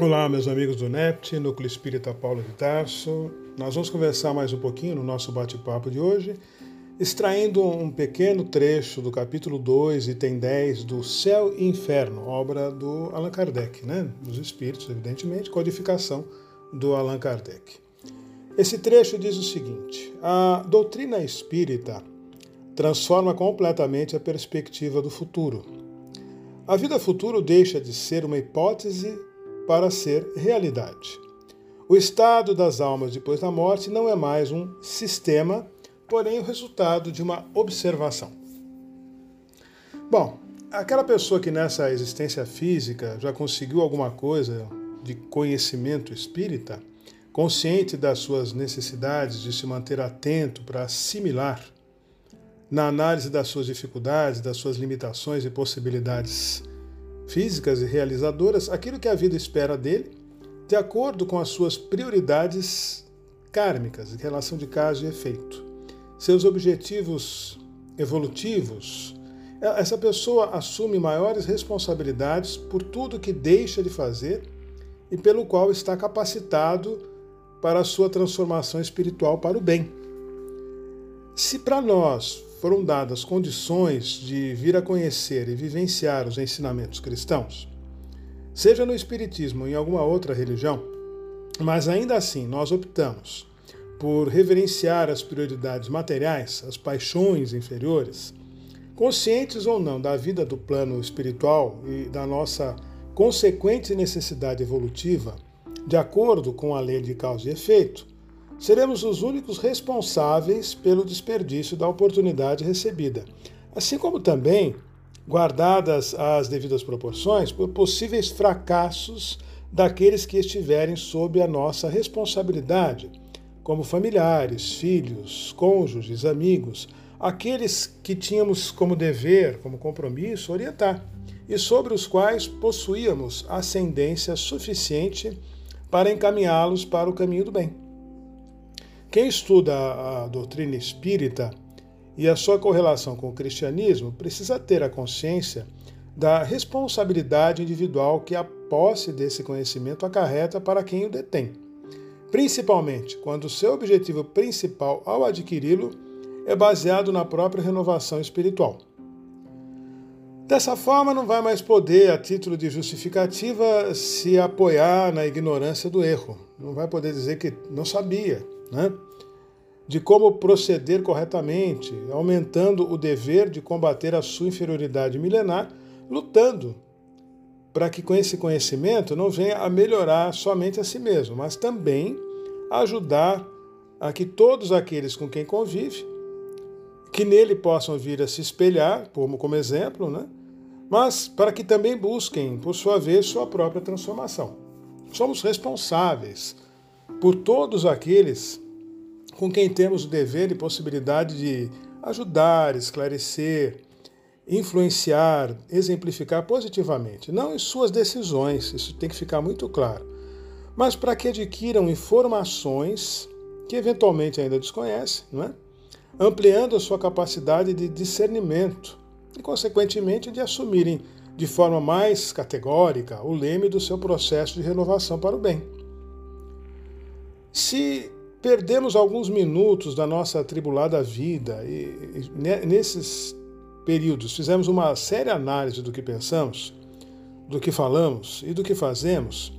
Olá, meus amigos do NEPT, Núcleo Espírita Paulo de Tarso. Nós vamos conversar mais um pouquinho no nosso bate-papo de hoje, extraindo um pequeno trecho do capítulo 2, item 10 do Céu e Inferno, obra do Allan Kardec, né? dos Espíritos, evidentemente, codificação do Allan Kardec. Esse trecho diz o seguinte: a doutrina espírita transforma completamente a perspectiva do futuro. A vida futura deixa de ser uma hipótese para ser realidade. O estado das almas depois da morte não é mais um sistema, porém o resultado de uma observação. Bom, aquela pessoa que nessa existência física já conseguiu alguma coisa de conhecimento espírita, consciente das suas necessidades de se manter atento para assimilar, na análise das suas dificuldades, das suas limitações e possibilidades físicas e realizadoras aquilo que a vida espera dele, de acordo com as suas prioridades kármicas, em relação de causa e efeito, seus objetivos evolutivos. Essa pessoa assume maiores responsabilidades por tudo que deixa de fazer e pelo qual está capacitado para a sua transformação espiritual para o bem. Se para nós foram dadas condições de vir a conhecer e vivenciar os ensinamentos cristãos, seja no Espiritismo ou em alguma outra religião, mas ainda assim nós optamos por reverenciar as prioridades materiais, as paixões inferiores, conscientes ou não da vida do plano espiritual e da nossa consequente necessidade evolutiva, de acordo com a lei de causa e efeito, seremos os únicos responsáveis pelo desperdício da oportunidade recebida, assim como também, guardadas as devidas proporções, por possíveis fracassos daqueles que estiverem sob a nossa responsabilidade, como familiares, filhos, cônjuges, amigos, aqueles que tínhamos como dever, como compromisso, orientar, e sobre os quais possuíamos ascendência suficiente para encaminhá-los para o caminho do bem. Quem estuda a doutrina espírita e a sua correlação com o cristianismo precisa ter a consciência da responsabilidade individual que a posse desse conhecimento acarreta para quem o detém, principalmente quando seu objetivo principal ao adquiri-lo é baseado na própria renovação espiritual. Dessa forma, não vai mais poder, a título de justificativa, se apoiar na ignorância do erro. Não vai poder dizer que não sabia, né? de como proceder corretamente, aumentando o dever de combater a sua inferioridade milenar, lutando para que com esse conhecimento não venha a melhorar somente a si mesmo, mas também ajudar a que todos aqueles com quem convive, que nele possam vir a se espelhar, como, como exemplo, né? Mas para que também busquem, por sua vez, sua própria transformação. Somos responsáveis por todos aqueles com quem temos o dever e possibilidade de ajudar, esclarecer, influenciar, exemplificar positivamente, não em suas decisões, isso tem que ficar muito claro, mas para que adquiram informações que eventualmente ainda desconhecem, não é? ampliando a sua capacidade de discernimento e, consequentemente, de assumirem de forma mais categórica o leme do seu processo de renovação para o bem. Se perdemos alguns minutos da nossa atribulada vida e, nesses períodos fizemos uma séria análise do que pensamos, do que falamos e do que fazemos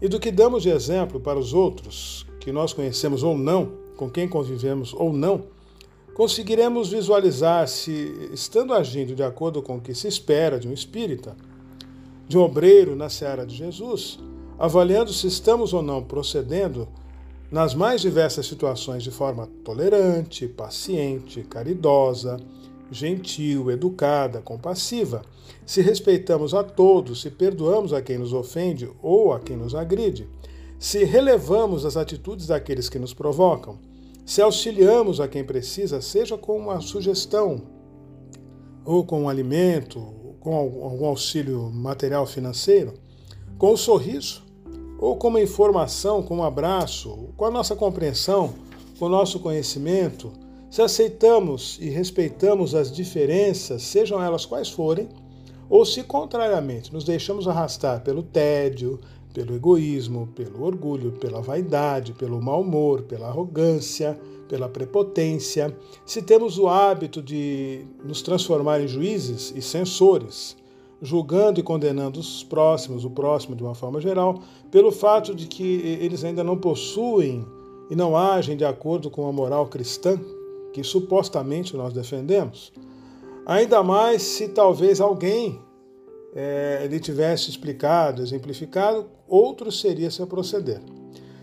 e do que damos de exemplo para os outros, que nós conhecemos ou não, com quem convivemos ou não, conseguiremos visualizar se, estando agindo de acordo com o que se espera de um espírita, de um obreiro na seara de Jesus, avaliando se estamos ou não procedendo nas mais diversas situações de forma tolerante, paciente, caridosa, gentil, educada, compassiva, se respeitamos a todos, se perdoamos a quem nos ofende ou a quem nos agride, se relevamos as atitudes daqueles que nos provocam, se auxiliamos a quem precisa, seja com uma sugestão, ou com um alimento, com algum auxílio material financeiro, com o um sorriso, ou como informação, com um abraço, com a nossa compreensão, com o nosso conhecimento, se aceitamos e respeitamos as diferenças, sejam elas quais forem, ou se, contrariamente, nos deixamos arrastar pelo tédio, pelo egoísmo, pelo orgulho, pela vaidade, pelo mau humor, pela arrogância, pela prepotência, se temos o hábito de nos transformar em juízes e censores, julgando e condenando os próximos, o próximo de uma forma geral, pelo fato de que eles ainda não possuem e não agem de acordo com a moral cristã que supostamente nós defendemos. Ainda mais se talvez alguém é, lhe tivesse explicado, exemplificado, outro seria seu proceder.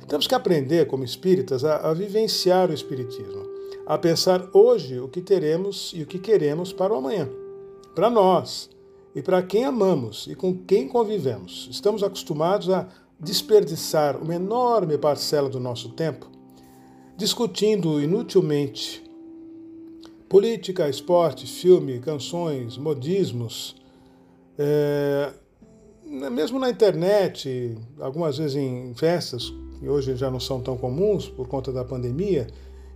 Temos que aprender, como espíritas, a, a vivenciar o Espiritismo, a pensar hoje o que teremos e o que queremos para o amanhã, para nós e para quem amamos e com quem convivemos. Estamos acostumados a desperdiçar uma enorme parcela do nosso tempo discutindo inutilmente política, esporte, filme, canções, modismos, é, mesmo na internet, algumas vezes em festas, que hoje já não são tão comuns por conta da pandemia,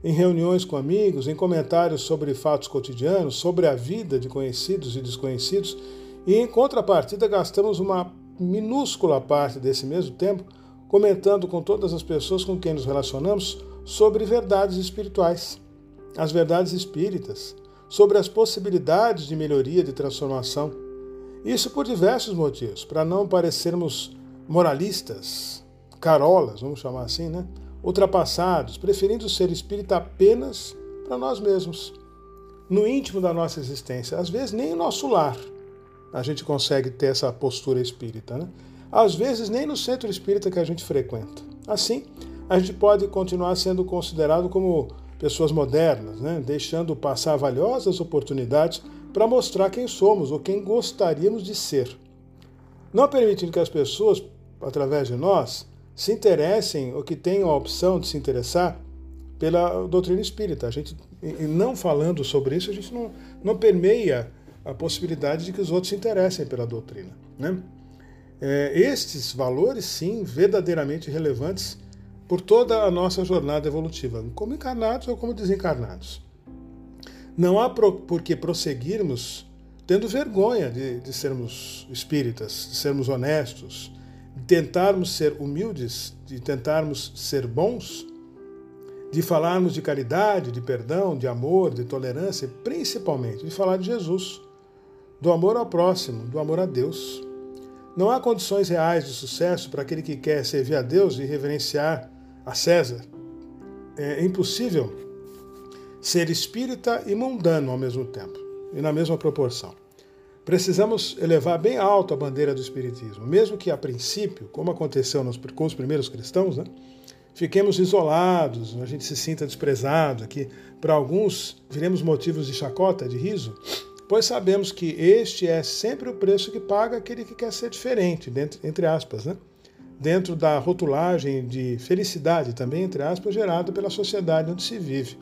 em reuniões com amigos, em comentários sobre fatos cotidianos, sobre a vida de conhecidos e desconhecidos, e em contrapartida gastamos uma minúscula parte desse mesmo tempo comentando com todas as pessoas com quem nos relacionamos sobre verdades espirituais, as verdades espíritas, sobre as possibilidades de melhoria, de transformação. Isso por diversos motivos, para não parecermos moralistas, carolas, vamos chamar assim, né? Ultrapassados, preferindo ser espírita apenas para nós mesmos, no íntimo da nossa existência. Às vezes nem no nosso lar a gente consegue ter essa postura espírita, né? Às vezes nem no centro espírita que a gente frequenta. Assim, a gente pode continuar sendo considerado como pessoas modernas, né? deixando passar valiosas oportunidades para mostrar quem somos ou quem gostaríamos de ser. Não permitindo que as pessoas, através de nós, se interessem ou que tenham a opção de se interessar pela doutrina espírita. A gente, não falando sobre isso, a gente não, não permeia a possibilidade de que os outros se interessem pela doutrina. Né? É, estes valores, sim, verdadeiramente relevantes por toda a nossa jornada evolutiva, como encarnados ou como desencarnados. Não há por que prosseguirmos tendo vergonha de, de sermos espíritas, de sermos honestos, de tentarmos ser humildes, de tentarmos ser bons, de falarmos de caridade, de perdão, de amor, de tolerância, principalmente de falar de Jesus, do amor ao próximo, do amor a Deus. Não há condições reais de sucesso para aquele que quer servir a Deus e reverenciar a César. É impossível ser espírita e mundano ao mesmo tempo e na mesma proporção. Precisamos elevar bem alto a bandeira do Espiritismo, mesmo que a princípio, como aconteceu nos, com os primeiros cristãos, né, fiquemos isolados, a gente se sinta desprezado, que para alguns viremos motivos de chacota, de riso, pois sabemos que este é sempre o preço que paga aquele que quer ser diferente, entre aspas, né? Dentro da rotulagem de felicidade, também entre aspas, gerada pela sociedade onde se vive.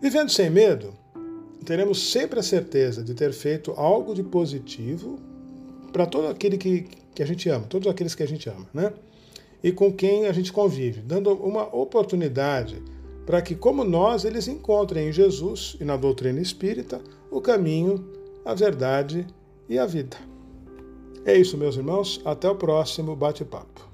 Vivendo sem medo, teremos sempre a certeza de ter feito algo de positivo para todo aquele que, que a gente ama, todos aqueles que a gente ama, né? E com quem a gente convive, dando uma oportunidade para que, como nós, eles encontrem em Jesus e na doutrina espírita o caminho, a verdade e a vida. É isso, meus irmãos. Até o próximo bate-papo.